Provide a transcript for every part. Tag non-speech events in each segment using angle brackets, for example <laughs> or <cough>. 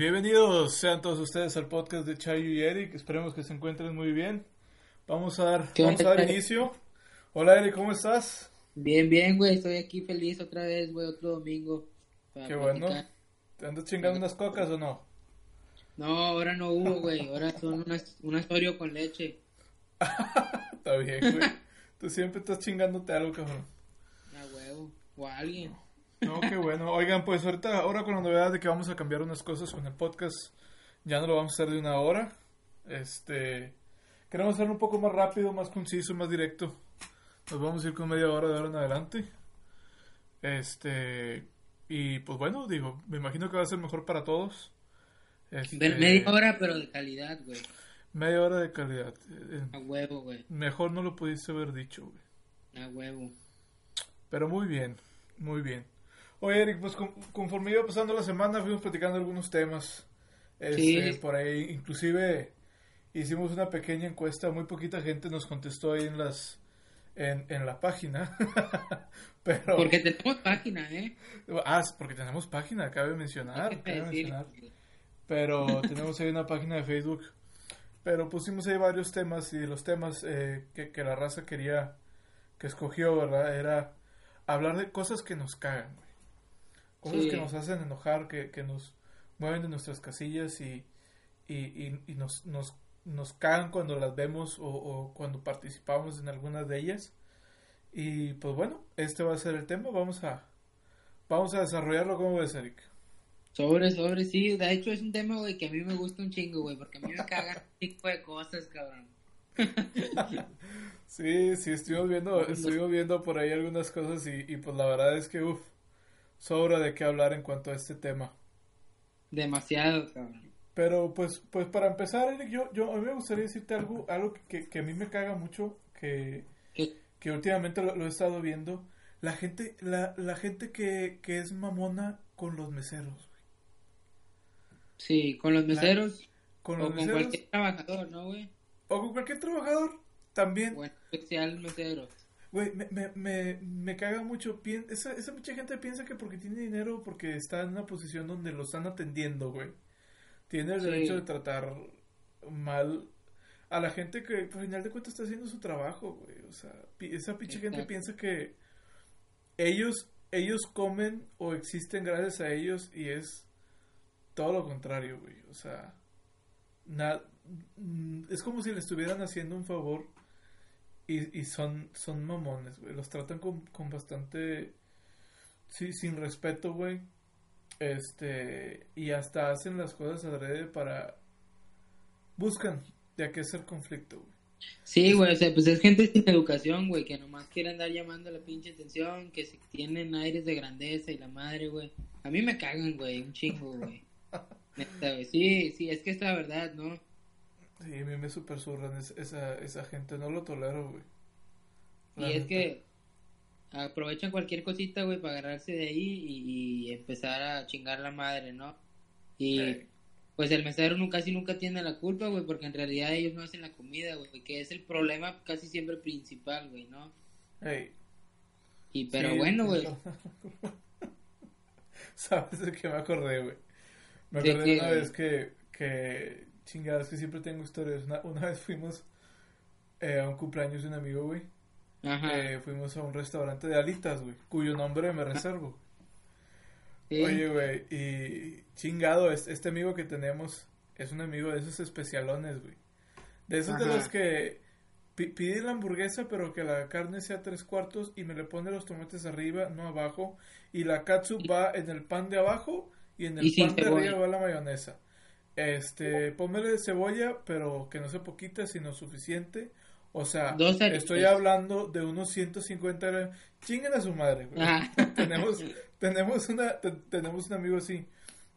Bienvenidos sean todos ustedes al podcast de Chayo y Eric. Esperemos que se encuentren muy bien. Vamos a dar, vamos a dar inicio. Hola Eric, ¿cómo estás? Bien, bien, güey. Estoy aquí feliz otra vez, güey. Otro domingo. Qué bueno. ¿Te andas chingando unas cocas o no? No, ahora no hubo, güey. Ahora son unas, unas Oreo con leche. <laughs> Está bien, güey. Tú siempre estás chingándote algo, cabrón. A huevo. O a alguien. No, qué bueno. Oigan, pues ahorita, ahora con la novedad de que vamos a cambiar unas cosas con el podcast, ya no lo vamos a hacer de una hora. Este, queremos hacerlo un poco más rápido, más conciso, más directo. Nos vamos a ir con media hora de ahora en adelante. Este, y pues bueno, digo, me imagino que va a ser mejor para todos. Este, media hora, pero de calidad, güey. Media hora de calidad. A huevo, güey. Mejor no lo pudiste haber dicho, güey. A huevo. Pero muy bien, muy bien. Oye, Eric, pues conforme iba pasando la semana, fuimos platicando algunos temas. Este, Por ahí, inclusive, hicimos una pequeña encuesta. Muy poquita gente nos contestó ahí en las en, en la página. <laughs> Pero... Porque tenemos página, ¿eh? Ah, porque tenemos página, cabe mencionar. Cabe mencionar. Pero <laughs> tenemos ahí una página de Facebook. Pero pusimos ahí varios temas y los temas eh, que, que la raza quería, que escogió, ¿verdad? Era hablar de cosas que nos cagan, güey. Cosas que nos hacen enojar, que, que nos mueven de nuestras casillas y, y, y, nos, nos, nos cagan cuando las vemos o, o, cuando participamos en algunas de ellas. Y pues bueno, este va a ser el tema. Vamos a, vamos a desarrollarlo como ves, Eric. Sobre, sobre, sí. De hecho, es un tema, güey, que a mí me gusta un chingo, güey, porque a mí me cagan <laughs> este tipo de cosas, cabrón. <laughs> sí, sí, estuvimos viendo, estuvimos viendo por ahí algunas cosas y, y pues la verdad es que, uff, sobra de qué hablar en cuanto a este tema. Demasiado, cabrón. Pero pues, pues para empezar, Eric, yo, yo a mí me gustaría decirte algo, algo que, que a mí me caga mucho, que, que últimamente lo, he estado viendo. La gente, la, la gente que, que es mamona con los meseros. Sí, con los meseros. con los o con cualquier trabajador, ¿no, güey? O con cualquier trabajador, también. Bueno, especial meseros. Güey, me, me, me, me caga mucho. Esa, esa mucha gente piensa que porque tiene dinero, porque está en una posición donde lo están atendiendo, güey. Tiene el derecho de tratar mal a la gente que al final de cuentas está haciendo su trabajo, güey. O sea, esa pinche gente piensa que ellos, ellos comen o existen gracias a ellos y es todo lo contrario, güey. O sea, es como si le estuvieran haciendo un favor y, y son, son mamones, güey. Los tratan con, con bastante... Sí, sin respeto, güey. Este... Y hasta hacen las cosas adrede para... Buscan de qué ser conflicto, güey. Sí, güey, o sea, pues es gente sin educación, güey, que nomás quiere andar llamando la pinche atención, que se tienen aires de grandeza y la madre, güey. A mí me cagan, güey, un chingo, güey. <laughs> Sí, sí, es que es la verdad, ¿no? Sí, a mí me super esa, esa gente, no lo tolero, güey. Y es que aprovechan cualquier cosita, güey, para agarrarse de ahí y, empezar a chingar la madre, ¿no? Y pues el mesero nunca, casi nunca tiene la culpa, güey, porque en realidad ellos no hacen la comida, güey, que es el problema casi siempre principal, güey, ¿no? Y pero bueno, güey. <laughs> ¿Sabes de qué me acordé, güey? Me acordé de una vez que, que Chingadas, que siempre tengo historias. Una, vez fuimos eh, a un cumpleaños de un amigo, güey. Eh, fuimos a un restaurante de alitas, güey, cuyo nombre me reservo. Oye, güey, y chingado, este, amigo que tenemos es un amigo de esos especialones, güey. De esos de los que pide la hamburguesa, pero que la carne sea tres cuartos y me le pone los tomates arriba, no abajo. Y la katsu va en el pan de abajo y en el pan de arriba va la mayonesa. Este, póngale cebolla, pero que no sea poquita, sino suficiente. O sea, estoy hablando de unos 150 gramos. Chinguen a su madre, güey. <laughs> tenemos, tenemos, una, tenemos un amigo así.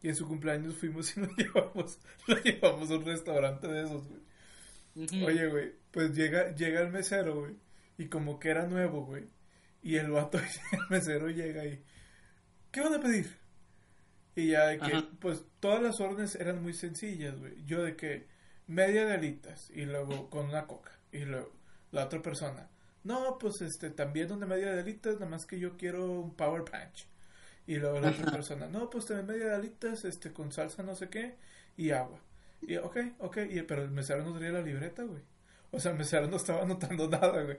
Y en su cumpleaños fuimos y lo <laughs> llevamos, lo llevamos a un restaurante de esos, güey. Oye, güey, pues llega, llega el mesero, güey. Y como que era nuevo, güey. Y el vato, <laughs> el mesero llega y... ¿Qué van a pedir? Y ya de que, pues todas las órdenes eran muy sencillas, güey. Yo de que media de alitas y luego con una coca. Y luego la otra persona, no, pues este, también una media de alitas, nada más que yo quiero un Power Punch. Y luego la otra persona, no, pues te media de alitas, este, con salsa no sé qué, y agua. Y, ok, ok, y, pero el mesero no traía la libreta, güey. O sea, el mesero no estaba anotando <laughs> nada, güey.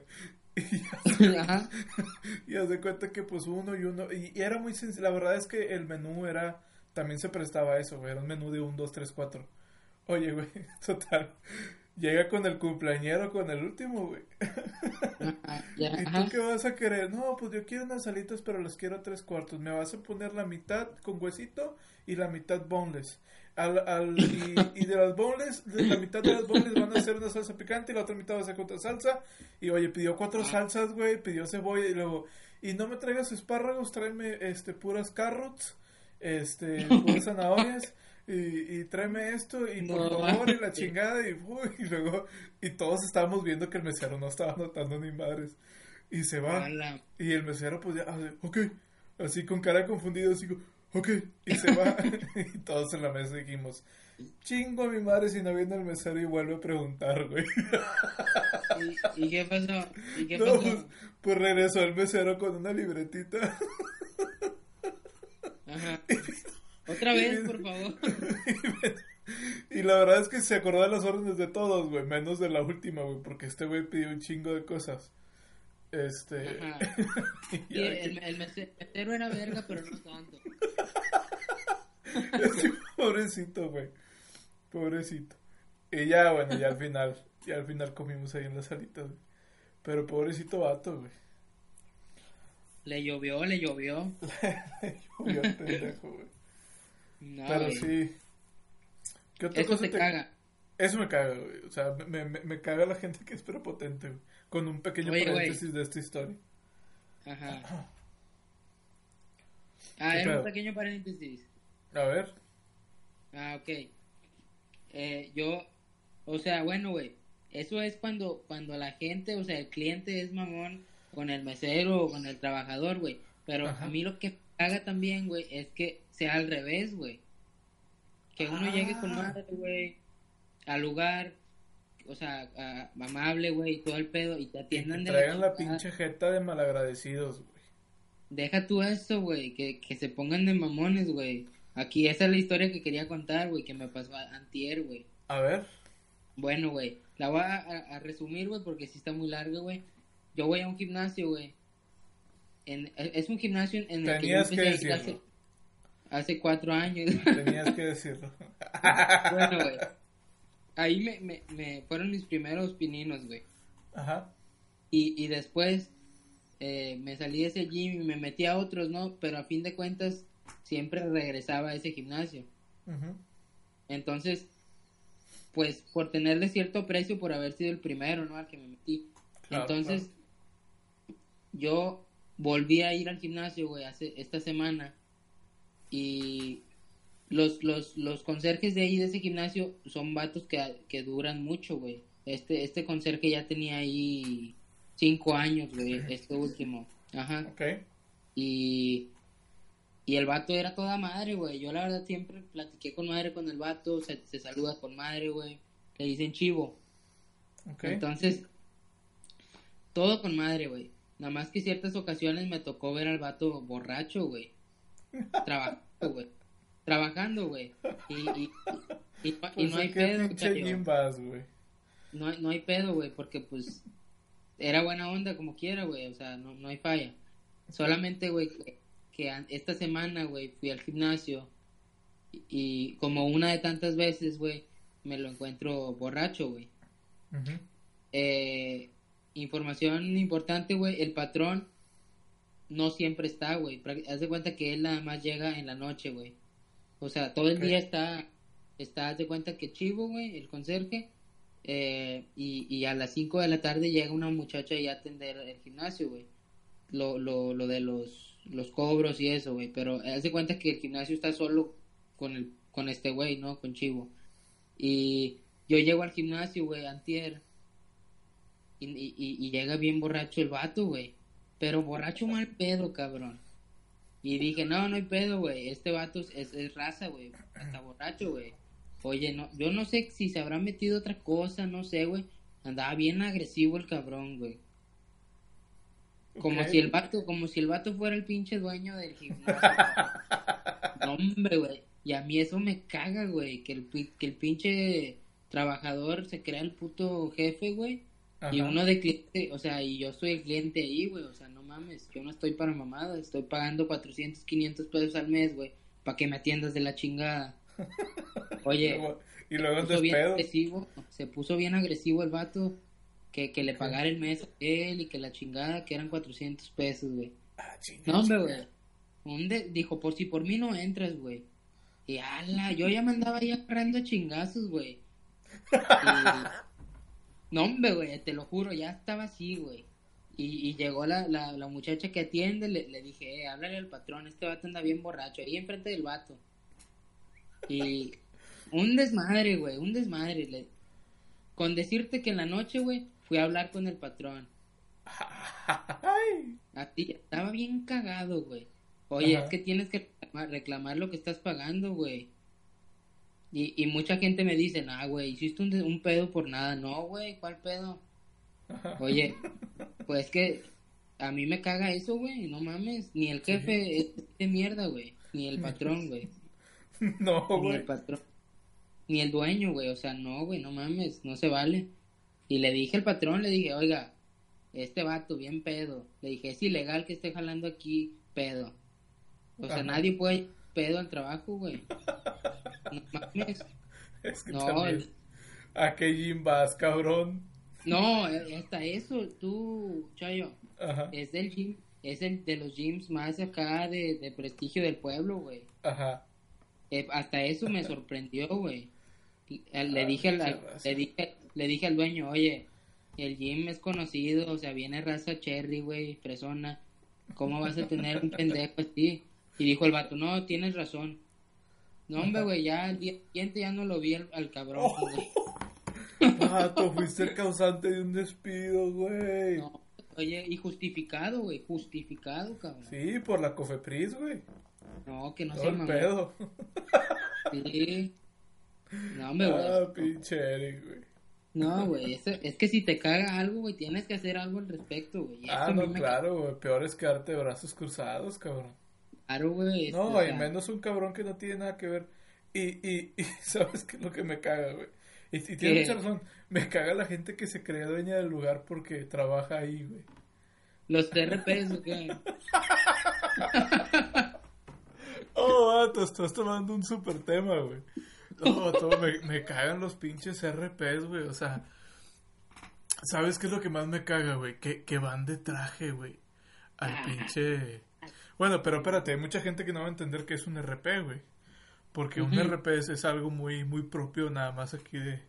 <laughs> Y ya <laughs> se <laughs> cuenta que pues uno y uno, y, era muy sencillo, la verdad es que el menú era, también se prestaba a eso, güey, era un menú de un, dos, tres, cuatro. Oye, güey, total, llega con el cumpleañero, con el último, güey. <laughs> ¿Y tú qué vas a querer? No, pues yo quiero unas salitas, pero las quiero tres cuartos. Me vas a poner la mitad con huesito y la mitad boneless. Al, al, y, de las boneless, la mitad de las boneless van a ser una salsa picante y la otra mitad va a ser otra salsa. Y oye, pidió cuatro salsas, güey, pidió cebolla y luego, y no me traigas espárragos, tráeme este puras carrots, este, puras <laughs> zanahorias. Y, y tráeme esto y por favor y la chingada y, y luego y todos estábamos viendo que el mesero no estaba notando ni madres y se va y el mesero pues ya hace, ok así con cara confundida así ok, y se va. <laughs> <laughs> y todos en la mesa dijimos, chingo a mi madre si no viene el mesero y vuelve a preguntar, güey. <laughs> ¿Y, qué pasó? ¿Y qué pasó? Pues, pues, regresó el mesero con una libretita. Ajá. Otra vez, por favor. <laughs> Y la verdad es que se acordó de las órdenes de todos, güey, menos de la última, güey, porque este güey pidió un chingo de cosas. Este. <laughs> el, el, mesero era verga, pero no tanto. <laughs> pobrecito, güey. Pobrecito. Y ya, bueno, ya al final, ya al final comimos ahí en la salita, güey. Pero pobrecito vato, güey. Le llovió, le llovió. le llovió el pendejo, güey. No, Pero sí. ¿Qué otra Eso cosa te, caga. Eso me caga, güey. O sea, me, me, me caga la gente que es prepotente, güey. Con un pequeño paréntesis de esta historia. Ajá. <clears throat> Ah, era un pequeño paréntesis. A ver. Ah, ok. Eh, yo, o sea, bueno, güey. Eso es cuando, cuando la gente, o sea, el cliente es mamón con el mesero o con el trabajador, güey. Pero a mí lo que haga también, güey, es que sea al revés, güey. Que uno llegue con ah. madre, güey, al lugar, o sea, amable, güey, y todo el pedo, y te atiendan de traigan la, pinche jeta de malagradecidos, güey. Deja tú eso, güey, que, que se pongan de mamones, güey. Aquí, esa es la historia que quería contar, güey, que me pasó antier, güey. A ver. Bueno, güey, la voy a, resumir, güey, porque sí está muy larga, güey. Yo voy a un gimnasio, güey. En, es un gimnasio en el que yo empecé hace, hace cuatro años. <laughs> Tenías que decirlo. bueno, güey ahí me, me, me fueron mis primeros pininos, güey. Ajá. Y, y después eh, me salí de ese gym y me metí a otros, ¿no? Pero a fin de cuentas siempre regresaba a ese gimnasio. Ajá. Entonces, pues por tenerle cierto precio por haber sido el primero, ¿no? Al que me metí. Entonces, yo volví a ir al gimnasio, güey, hace esta semana y los, los, los conserjes de ahí de ese gimnasio son vatos que, que duran mucho, güey. Este, este conserje ya tenía ahí cinco años, güey, este último. Ajá. Ok. Y, y el vato era toda madre, güey. Yo la verdad siempre platiqué con madre con el vato, se, se saluda con madre, güey. Le dicen chivo. Okay. Entonces, todo con madre, güey. Nada más que ciertas ocasiones me tocó ver al vato borracho, güey. Güey trabajando, güey. Y, y, y, pues no hay pedo, güey. No, no hay pedo, güey, porque pues era buena onda como quiera, güey, o sea, no, no hay falla. Solamente, güey, que, esta semana, güey, fui al gimnasio y, como una de tantas veces, güey, me lo encuentro borracho, güey. eh, información importante, güey, el patrón no siempre está, güey. Haz de cuenta que él nada más llega en la noche, güey. O sea, todo el día está, está, de cuenta que chivo, güey, el conserje, eh, y, y, a las 5 de la tarde llega una muchacha y a atender el gimnasio, güey. Lo, lo, lo de los, los cobros y eso, güey. Pero haz de cuenta que el gimnasio está solo con, el, con este güey, ¿no? Con Chivo. Y yo llego al gimnasio, güey, antier. Y, y, y, llega bien borracho el vato, güey. Pero borracho mal pedo, cabrón. Y dije, no, no hay pedo, güey. Este vato es, es raza, güey. Está borracho, güey. Oye, no, yo no sé si se habrá metido otra cosa, no sé, güey. Andaba bien agresivo el cabrón, güey. Como si el vato, como si el vato fuera el pinche dueño del gimnasio. <laughs> no, hombre, güey. Y a mí eso me caga, güey. Que el, que el pinche trabajador se crea el puto jefe, güey. Y uno de cliente, o sea, y yo soy el cliente ahí, güey. O sea, no mames, yo no estoy para mamadas. Estoy pagando 400, 500 pesos al mes, güey. Para que me atiendas de la chingada. <laughs> Oye. y luego se puso bien agresivo, Se puso bien agresivo el vato. Que, que le pagara el mes a él y que la chingada, que eran 400 pesos, güey. Ah, no, hombre, güey. dijo, por si por mí no entras, güey. Y ala, yo ya me andaba ahí agarrando chingazos, güey. <laughs> No, hombre, güey, te lo juro, ya estaba así, güey. Y, y, llegó la, la, la, muchacha que atiende, le, le dije, eh, háblale al patrón, este vato anda bien borracho, ahí enfrente del vato. Y un desmadre, güey, un desmadre. Le... Con decirte que en la noche, güey, fui a hablar con el patrón. <laughs> A ti, estaba bien cagado, güey. Oye, es que tienes que reclamar, lo que estás pagando, güey. Y, y mucha gente me dice, nah, güey, hiciste un, un pedo por nada. No, güey, ¿cuál pedo? Oye, <laughs> pues que a mí me caga eso, güey, no mames. Ni el jefe es de mierda, güey. Ni el patrón, güey. No, güey. Ni el patrón. <laughs> Ni el dueño, güey. O sea, no, güey, no mames, no se vale. Y le dije al patrón, le dije, oiga, este vato, bien pedo. Le dije, es ilegal que esté jalando aquí pedo. O sea, nadie puede pedo al trabajo, güey. No mames. Es que no, ¿A qué gym vas, cabrón? No, hasta eso, tú, Chayo. Ajá. Es del gym, es el de los gyms más acá de, de prestigio del pueblo, güey. Ajá. Eh, hasta eso me sorprendió, güey. <laughs> Le ah, dije al, le dije, le dije al dueño, oye, el gym es conocido, o sea, viene raza cherry, güey, fresona. ¿Cómo vas a tener un pendejo así? Y dijo el vato, no, tienes razón. No, hombre, güey, ya el día siguiente ya no lo vi al, cabrón, Vato, <laughs> fuiste el causante de un despido, güey. No, oye, y justificado, güey, justificado, cabrón. Sí, por la Cofepris, güey. No, que no se el pedo. Sí. No, hombre, güey. Ah, pinche Eric, güey. No, güey, es, que si te caga algo, güey, tienes que hacer algo al respecto, güey. Ah, no, claro, güey, peor es quedarte de brazos cruzados, cabrón. Claro, güey. No, y menos un cabrón que no tiene nada que ver. Y, y, y <laughs> ¿sabes qué es lo que me caga, güey? Y, y tiene mucha razón. Me caga la gente que se cree dueña del lugar porque trabaja ahí, güey. Los TRPs, ¿o qué? <laughs> oh, vato, estás tomando un super tema, güey. No, todo me, me cagan los pinches RPs, güey. O sea, ¿sabes qué es lo que más me caga, güey? Que, que van de traje, güey. Al ah. pinche bueno, pero espérate, hay mucha gente que no va a entender que es un RP, güey. Porque un RP es, algo muy, muy propio nada más aquí de,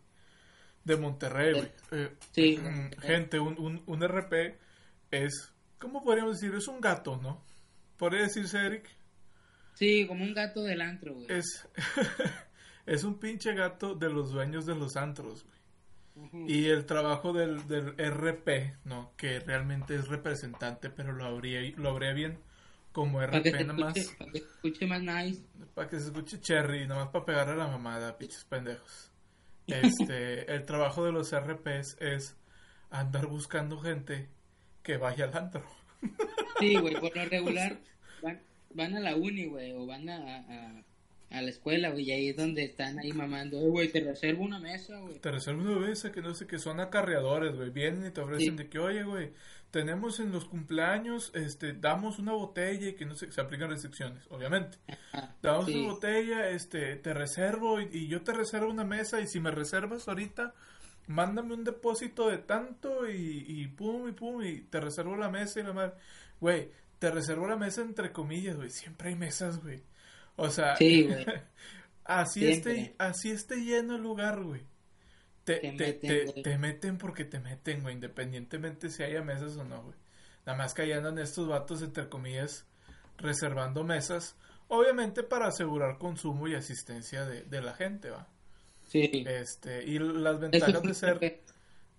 de Monterrey, güey. Eh, sí. Mm, gente, un, un, un RP es, ¿cómo podríamos decir? Es un gato, ¿no? ¿Podría decirse, Eric? Sí, como un gato del antro, güey. Es, <laughs> es un pinche gato de los dueños de los antros, güey. Y el trabajo del, del RP, ¿no? Que realmente es representante, pero lo habría, lo habría bien como RP nada más. Para que se escuche más nice. Para que se escuche cherry, nada más para pegarle a la mamada, pinches pendejos. Este, <laughs> el trabajo de los RPs es andar buscando gente que vaya al antro. Sí, güey, por lo <laughs> regular van, van a la uni, güey, o van a, a, la escuela, güey, y ahí es donde están ahí mamando, güey, te reservo una mesa, güey. Te reservo una mesa, que no sé, que son acarreadores, güey, vienen y te ofrecen de que, oye, güey, tenemos en los cumpleaños, este, damos una botella y que no se, se aplican restricciones, obviamente. Damos una botella, este, te reservo y, yo te reservo una mesa y si me reservas ahorita, mándame un depósito de tanto y, y pum y pum y te reservo la mesa y la madre. Güey, te reservo la mesa entre comillas, güey, siempre hay mesas, güey. O sea, <laughs> así, esté, así esté lleno el lugar, güey te, meten, te, meten porque te meten, güey, independientemente si haya mesas o no, güey. Nada más que ahí andan estos vatos, entre comillas, reservando mesas, obviamente para asegurar consumo y asistencia de, la gente, va. Sí. Este, y las ventajas de ser,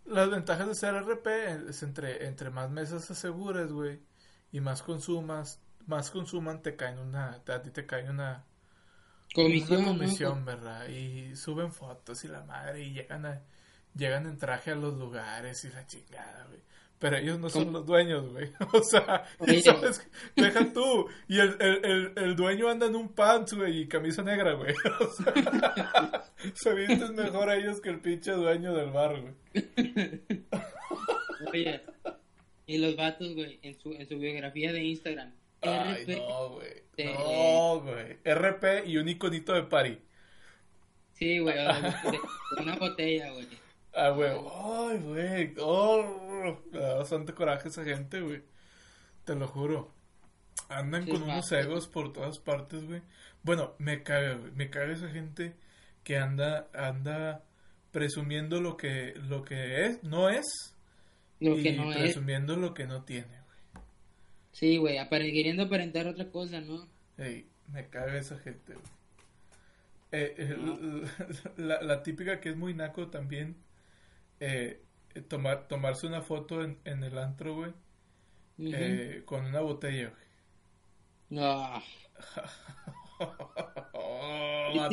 las ventajas de ser RP es entre, entre más mesas asegures, güey, y más consumas, más consuman, te caen una, a ti te cae una, comisión, una comisión, ¿verdad? Y suben fotos y la madre y llegan a, llegan en traje a los lugares y la chingada, güey. pero ellos no son los dueños, güey. <laughs> O sea, ¿sabes? deja tú. Y el, el, el, dueño anda en un pants, güey, y camisa negra, güey. <laughs> O sea, <laughs> se visten mejor a ellos que el pinche dueño del bar, güey. Oye, y los vatos, güey, en su, en su biografía de Instagram. Ay, no, güey. No, güey. RP y un iconito de party. Sí, güey, una botella, güey. Ah, güey. Ay, güey. Oh, me da bastante coraje esa gente, güey. Te lo juro. Andan con unos egos por todas partes, güey. Bueno, me caga, güey. Me caga esa gente que anda, anda presumiendo lo que, lo que es, no es. Lo y que no presumiendo lo que no tiene, güey. Sí, güey, queriendo aparentar otra cosa, ¿no? Ey, me caga esa gente, güey. Eh, <laughs> la, la, típica que es muy naco también eh, tomar, tomarse una foto en, en el antro, güey, eh, con una botella, güey. No. <laughs> oh,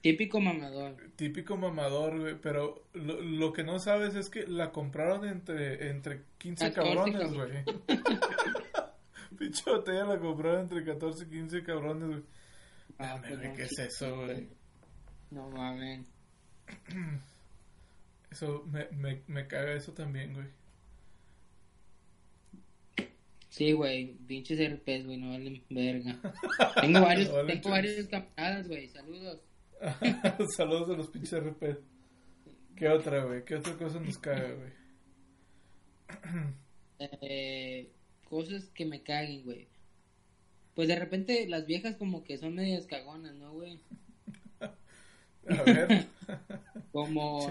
Típico mamador. Típico mamador, güey. Pero lo, lo, que no sabes es que la compraron entre, entre 15 cabrones, güey. <laughs> Pinche botella la compraron entre 14 y 15 cabrones, güey. Ah, pues ¿qué es eso, güey? No mames. <clears throat> Eso, me, me, me caga eso también, güey. Sí, güey, pinches RPs, güey, no valen verga. Tengo varios, <laughs> tengo varios camaradas, güey, saludos. <laughs> saludos a los pinches RPs. ¿Qué otra, güey? ¿Qué otra cosa nos caga, güey? eh, cosas que me caguen, güey. Pues de repente las viejas como que son medias cagonas, ¿no, güey? <laughs> A ver. <laughs> como...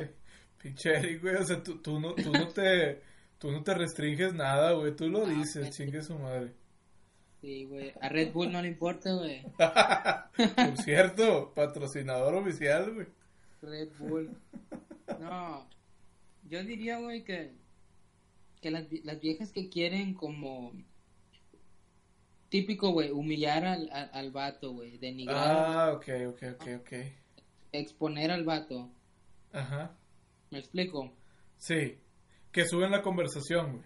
Pinche Eric, güey, o sea, tú, tú, no, tú, no te, tú no te restringes nada, güey, tú lo dices, chingue su madre. Sí, güey, a Red Bull no le importa, güey. <laughs> Por cierto, patrocinador oficial, güey. Red Bull. No, yo diría, güey, que, que las, las viejas que quieren como típico, güey, humillar al, al, al vato, güey, denigrar. Ah, ok, ok, ok, ok. Exponer al vato. Ajá. ¿Me explico? Sí, que suben la conversación, güey.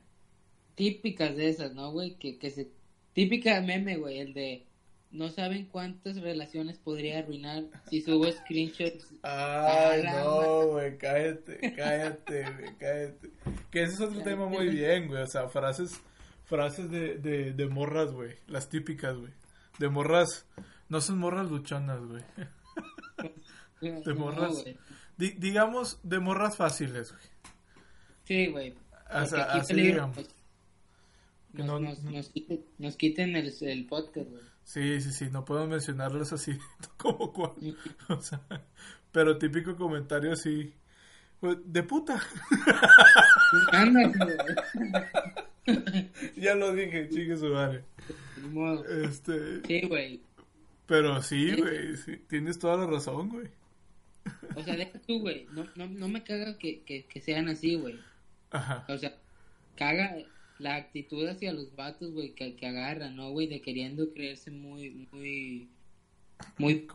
Típicas de esas, ¿no, güey? Que, que se... Típica meme, güey, el de... No saben cuántas relaciones podría arruinar si subo screenshots. Ay, no, güey, cállate, cállate, güey, cállate. Que ese es otro tema muy bien, güey. O sea, frases, frases de, de, de morras, güey. Las típicas, güey. De morras, no son morras luchonas, güey. <laughs> De morras digamos, de morras fáciles, güey. Sí, güey. así digamos. Pues, que nos, no, nos, quiten, el, el podcast, güey. Sí, sí, sí, no puedo mencionarlos así <laughs> como cual. <laughs> O sea, pero típico comentario así. Pues, de puta. <laughs> ya lo dije, chique su madre. Este. Sí, güey. Pero sí, güey, sí, tienes toda la razón, güey. O sea, deja tú, güey. No, no, no me caga que, que, que sean así, güey. Ajá. O sea, caga la actitud hacia los vatos, güey, que, que agarran, ¿no, güey? De queriendo creerse muy, muy, muy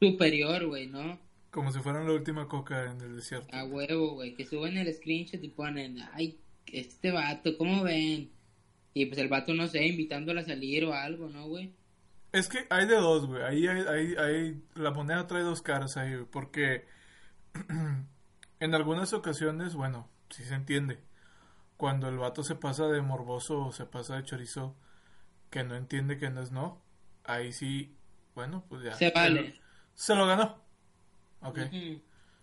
superior, güey, ¿no? Como si fueran la última coca en el desierto. A huevo, güey, que suben el screenshot y ponen, ay, este vato, ¿cómo ven? Y pues el vato, no sé, invitándola a salir o algo, ¿no, güey? Es que hay de dos, güey. Ahí hay, hay, la moneda trae dos caras ahí, güey. Porque <clears throat> en algunas ocasiones, bueno, sí se entiende. Cuando el vato se pasa de morboso o se pasa de chorizo, que no entiende que no es no, ahí sí, bueno, pues ya. Se vale. Se lo, ganó. Ok.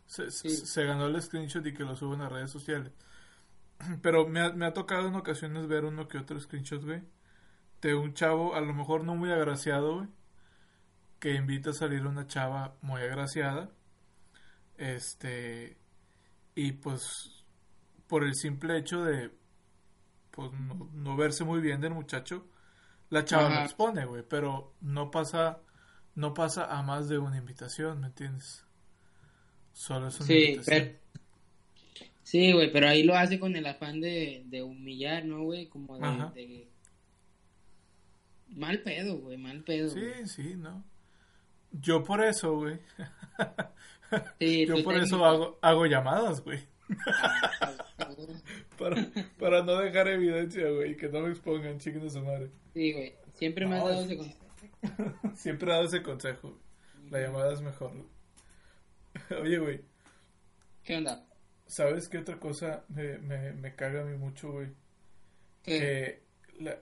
se, se, ganó el screenshot y que lo suben a redes sociales. <clears throat> Pero me ha, me ha tocado en ocasiones ver uno que otro screenshot, güey de un chavo, a lo mejor no muy agraciado, güey, que invita a salir una chava muy agraciada. Este, y pues, por el simple hecho de, pues, no, verse muy bien del muchacho, la chava lo expone, güey, pero no pasa, no pasa a más de una invitación, ¿me entiendes? Solo es una sí, invitación. Sí, güey, pero ahí lo hace con el afán de, de humillar, ¿no, güey? Como de, Mal pedo, güey, mal pedo. Sí, sí, ¿no? Yo por eso, güey. Sí, <laughs> yo por eso hago, hago llamadas, güey. <laughs> para, para no dejar evidencia, güey, que no me expongan, chiquen su madre. Sí, güey, siempre me has <laughs> dado ese consejo. siempre he dado ese consejo. La llamada es mejor. <laughs> Oye, güey. ¿Qué onda? ¿Sabes qué otra cosa me, me, me caga a mí mucho, güey? Que la,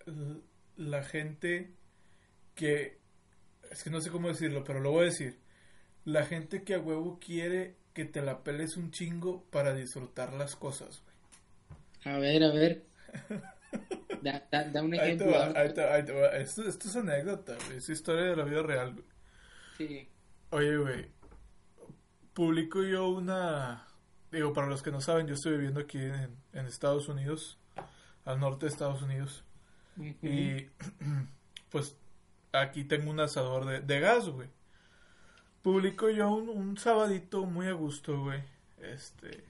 la gente que... Es que no sé cómo decirlo, pero lo voy a decir. La gente que a huevo quiere que te la peles un chingo para disfrutar las cosas, güey. A ver, a ver. <laughs> Da, da, un ejemplo. Esto, esto, es anécdota, güey. Es historia de la vida real, güey. Sí. Oye, güey. Publico yo una. Digo, para los que no saben, yo estoy viviendo aquí en, en Estados Unidos, al norte de Estados Unidos. Y <clears throat> pues aquí tengo un asador de, de gas, güey. Publico yo un, un sabadito muy a gusto, güey. Este.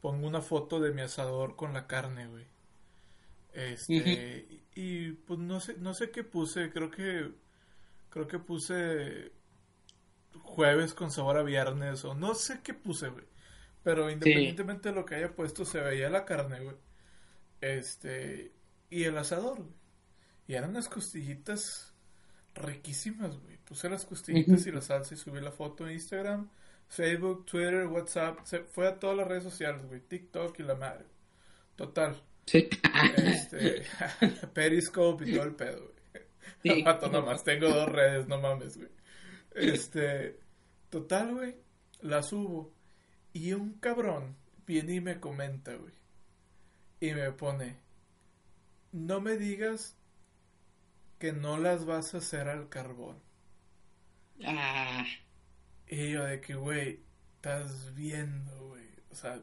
Pongo una foto de mi asador con la carne, güey. Este. y, pues no sé, no sé qué puse. Creo que. Creo que puse. Jueves con sabor a viernes. O no sé qué puse, güey. Pero independientemente de lo que haya puesto, se veía la carne, güey. Este. Y el asador, güey. Y eran unas costillitas riquísimas, güey. Puse las costillitas y la salsa y subí la foto en Instagram, Facebook, Twitter, WhatsApp. Se fue a todas las redes sociales, güey. TikTok y la madre. Total. Sí. Este, <laughs> <laughs> Periscope y todo el pedo, güey. Sí. <laughs> nomás, tengo dos redes, no mames, güey. Este, total, güey, la subo. Y un cabrón viene y me comenta, güey. Y me pone, no me digas que no las vas a hacer al carbón. Ah. Y yo de que, güey, estás viendo, güey. O sea,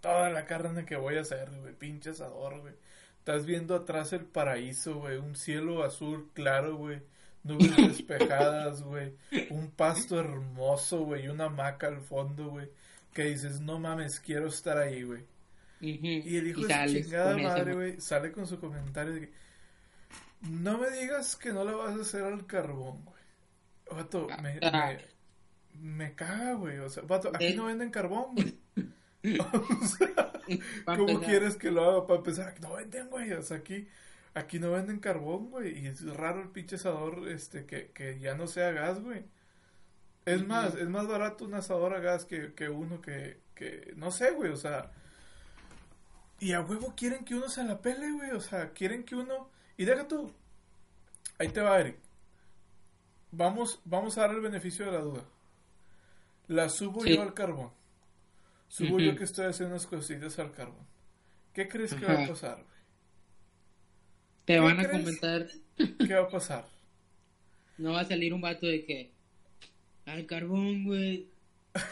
toda la carne que voy a hacer, güey. Pinche asador, güey. Estás viendo atrás el paraíso, güey. Un cielo azul claro, güey. Nubes <laughs> despejadas, güey. Un pasto hermoso, güey. Y una hamaca al fondo, güey. Que dices, no mames, quiero estar ahí, güey. Y el hijo de su chingada madre, güey, sale con su comentario de que no me digas que no la vas a hacer al carbón, güey. Vato, me, ah. me, me caga, güey. O sea, vato, aquí no venden carbón, güey. <laughs> o sea, ¿cómo quieres que lo haga para empezar? No venden, güey. O sea, aquí, aquí no venden carbón, güey. Y es raro el pinche asador este, que, que ya no sea gas, güey. Es más, es más barato un asador a gas que, que uno que, que, no sé, güey, o sea. Y a huevo quieren que uno se la pele, güey. O sea, quieren que uno y deja tú. Ahí te va, Eric. Vamos, vamos a dar el beneficio de la duda. La subo yo al carbón. Subo yo que estoy haciendo unas cositas al carbón. ¿Qué crees que va a pasar, güey? Te van a comentar. ¿Qué va a pasar? <laughs> No va a salir un vato de que. Al carbón, güey.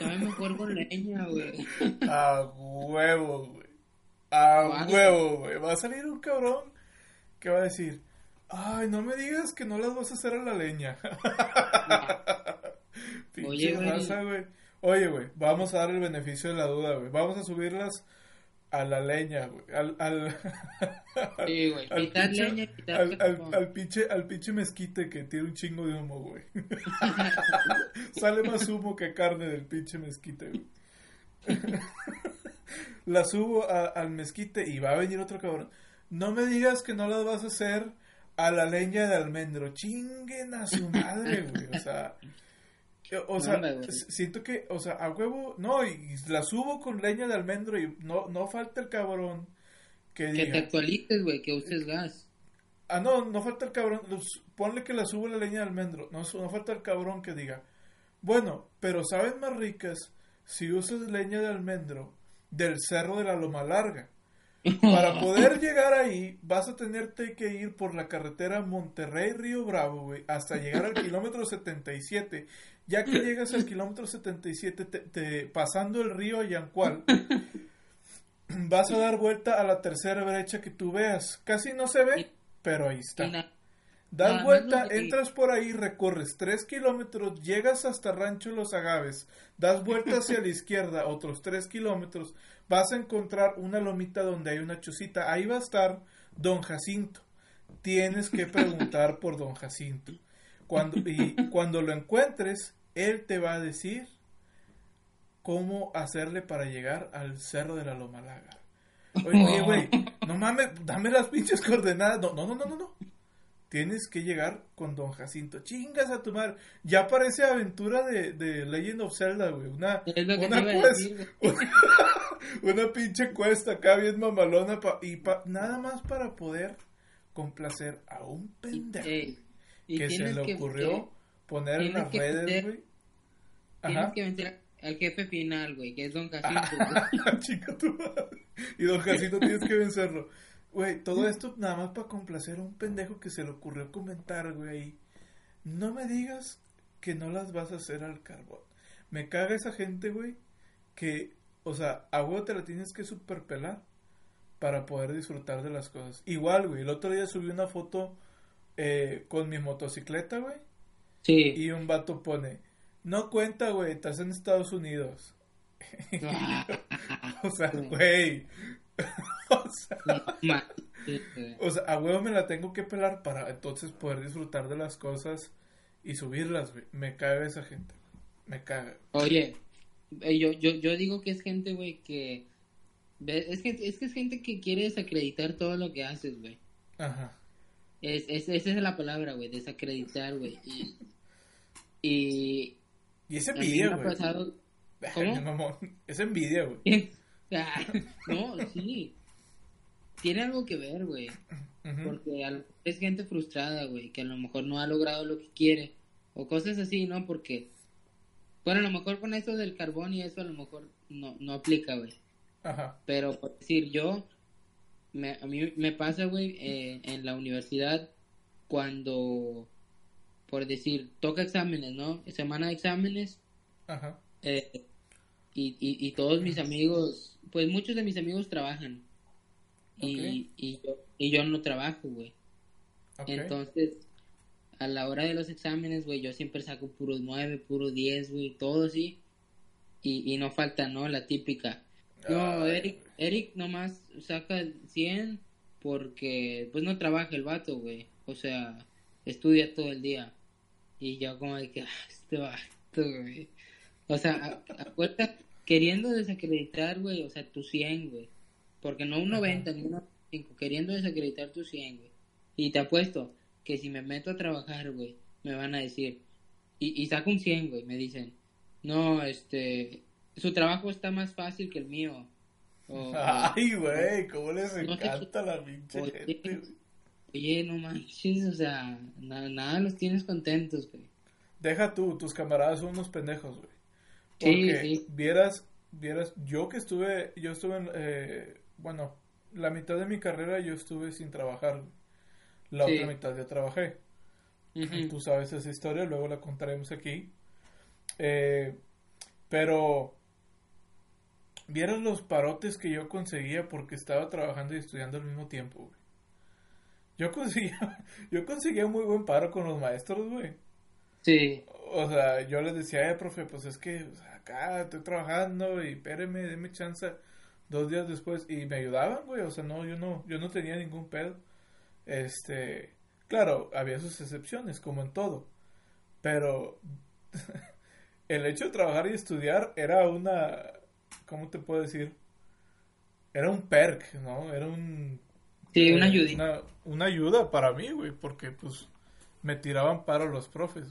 Sabe mejor con leña, güey. <laughs> A huevo, güey. A huevo, güey. Va a salir un cabrón ¿Qué va a decir? Ay, no me digas que no las vas a hacer a la leña. <laughs> Oye, güey. Oye, güey, vamos a dar el beneficio de la duda, güey. Vamos a subirlas a la leña, güey. Al, al, <laughs> sí, güey. Al, pinche, leña, al, al, pinche, al pinche mezquite que tiene un chingo de humo, güey. <laughs> Sale más humo que carne del pinche mezquite, güey. la subo al mezquite y va a venir otro cabrón. No me digas que no las vas a hacer a la leña de almendro. Chinguen a su madre, güey. O sea, o sea, siento que, o sea, a huevo, no, y la subo con leña de almendro y no, no falta el cabrón que, que te actualices, güey, que uses gas. Ah, no, no falta el cabrón, ponle que la subo la leña de almendro, no, no falta el cabrón que diga, bueno, pero saben más ricas si usas leña de almendro del cerro de la Loma Larga. <laughs> Para <laughs> poder llegar ahí, vas a tenerte que ir por la carretera Monterrey-Río Bravo, güey, hasta llegar al <laughs> kilómetro 77. Ya que llegas al kilómetro 77, te, pasando el río Yancual, vas a dar vuelta a la tercera brecha que tú veas. Casi no se ve, pero ahí está. Das vuelta, entras por ahí, recorres tres kilómetros, llegas hasta Rancho Los Agaves, das vuelta hacia la izquierda, otros tres kilómetros, vas a encontrar una lomita donde hay una chocita. Ahí va a estar Don Jacinto. Tienes que preguntar por Don Jacinto. Cuando, y cuando lo encuentres, él te va a decir cómo hacerle para llegar al cerro de la Loma Larga. Oye, güey, no mames, dame las pinches coordenadas. No, no, no, no, no. Tienes que llegar con Don Jacinto. Chingas a tu madre. Ya parece aventura de, de Legend of Zelda, güey. Una, una, una, <laughs> <laughs> pinche cuesta acá bien mamalona. y pa, nada más para poder complacer a un pendejo que se le ocurrió poner en las redes, güey. Tienes que vencer al jefe final, güey, que es Don <laughs> Jacinto. <laughs> Chica tu madre. Y Don Jacinto tienes que vencerlo. Güey, todo esto nada más para complacer a un pendejo que se le ocurrió comentar, güey. No me digas que no las vas a hacer al carbón. Me caga esa gente, güey, que, o sea, a huevo te la tienes que superpelar para poder disfrutar de las cosas. Igual, güey, el otro día subí una foto eh, con mi motocicleta, güey. Sí. Y un vato pone, no cuenta, güey, estás en Estados Unidos. <laughs> o sea, güey, <laughs> o, sea, a huevo me la tengo que pelar para entonces poder disfrutar de las cosas y subirlas, güey. Me caga esa gente. Me caga. Oye, yo, yo, yo digo que es gente, güey, que... Es que, es que es gente que quiere desacreditar todo lo que haces, güey. Ajá. Es, es, esa es la palabra, güey, desacreditar, güey. Y, y... Y es envidia, güey. ¿Cómo? Es envidia, güey. <laughs> no, sí. Tiene algo que ver, güey. Porque es gente frustrada, güey, que a lo mejor no ha logrado lo que quiere. O cosas así, ¿no? Porque, bueno, a lo mejor con eso del carbón y eso a lo mejor no, no aplica, güey. Ajá. Pero, por decir, yo, me, a mí me pasa, güey, eh, en la universidad, cuando, por decir, toca exámenes, ¿no? Semana de exámenes. Ajá. Eh, y, y, y todos mis amigos pues muchos de mis amigos trabajan. Y, y, yo, y yo no trabajo, güey. Entonces, a la hora de los exámenes, güey, yo siempre saco puros nueve, puros diez, güey, todo así. Y, y no falta, ¿no? La típica. Yo, Eric, Eric nomás saca 100 porque, pues, no trabaja el vato, güey. O sea, estudia todo el día. Y yo como de que, ah, este vato, güey. O sea, a, a queriendo desacreditar, güey, o sea, tu 100, güey. Porque no un 90 ni un 95, queriendo desacreditar tu 100, güey. Y te apuesto que si me meto a trabajar, güey, me van a decir, y, y saco un 100, güey, me dicen, no, este, su trabajo está más fácil que el mío. Ay, güey, cómo les encanta la pinche oye, gente, Oye, no manches, o sea, nada los tienes contentos, güey. Deja tú, tus camaradas son unos pendejos, güey. Porque vieras, vieras, yo que estuve, yo estuve en, eh, bueno, la mitad de mi carrera yo estuve sin trabajar, la otra mitad ya trabajé. Tú sabes esa historia, luego la contaremos aquí. Eh, pero vieras los parotes que yo conseguía porque estaba trabajando y estudiando al mismo tiempo, güey. Yo conseguía, <laughs> yo conseguía muy buen paro con los maestros, güey. Sí o sea, yo les decía, eh, profe, pues es que acá estoy trabajando y espéreme, déme chance dos días después y me ayudaban, güey, o sea, no, yo no, yo no tenía ningún pedo. Este, claro, había sus excepciones, como en todo, pero <laughs> el hecho de trabajar y estudiar era una, ¿cómo te puedo decir? Era un perk, ¿no? Era un... Sí, una ayuda. Una, ayuda para mí, güey, porque pues me tiraban para los profes.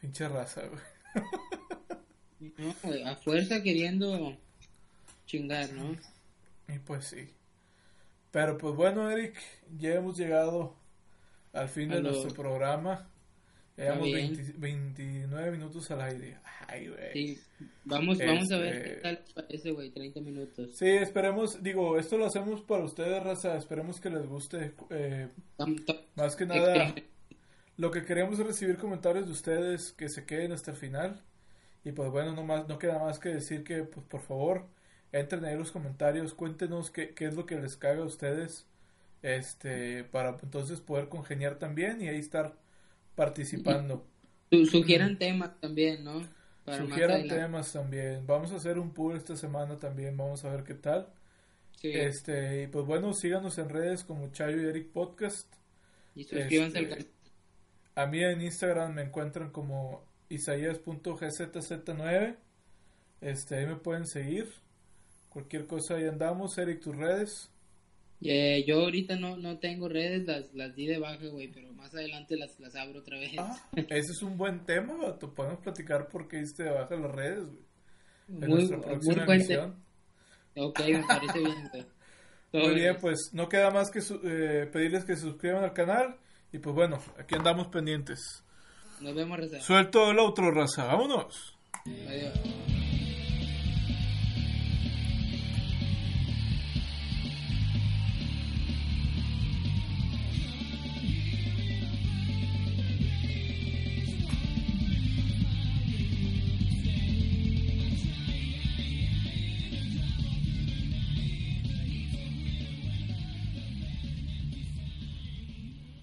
Pinche raza, güey. <laughs> No, a fuerza queriendo chingar, ¿no? Y pues sí. Pero pues bueno, Eric, ya hemos llegado al fin de nuestro programa. Llevamos 29 minutos al aire. Ay, güey. Sí. Vamos, vamos a ver este, qué tal parece, güey, 30 minutos. Sí, esperemos, digo, esto lo hacemos para ustedes, raza. Esperemos que les guste. Eh, más que nada, lo que queremos es recibir comentarios de ustedes que se queden hasta el final. Y pues bueno, no, más, no queda más que decir que pues por favor entren ahí los comentarios, cuéntenos qué, qué es lo que les caga a ustedes este para entonces poder congeniar también y ahí estar participando. Sugieran temas también, ¿no? Sugieran temas también. Vamos a hacer un pool esta semana también, vamos a ver qué tal. Este, y pues bueno, síganos en redes como Chayo y Eric Podcast. Y suscríbanse al canal a mí en Instagram me encuentran como isaías.gzz9. Este, ahí me pueden seguir. Cualquier cosa ahí andamos. Eric, tus redes. Eh, yo ahorita no, no tengo redes, las, las di de baja, güey, pero más adelante las, las abro otra vez. Ah, ese es un buen tema, te Podemos platicar por qué diste de baja las redes, güey. En muy, nuestra próxima muy buen Ok, me parece bien, güey. <laughs> Muy bien, pues no queda más que eh, pedirles que se suscriban al canal. Y pues bueno, aquí andamos pendientes. Nos vemos, Raza. Suelto el otro, Raza. Vámonos. Adiós.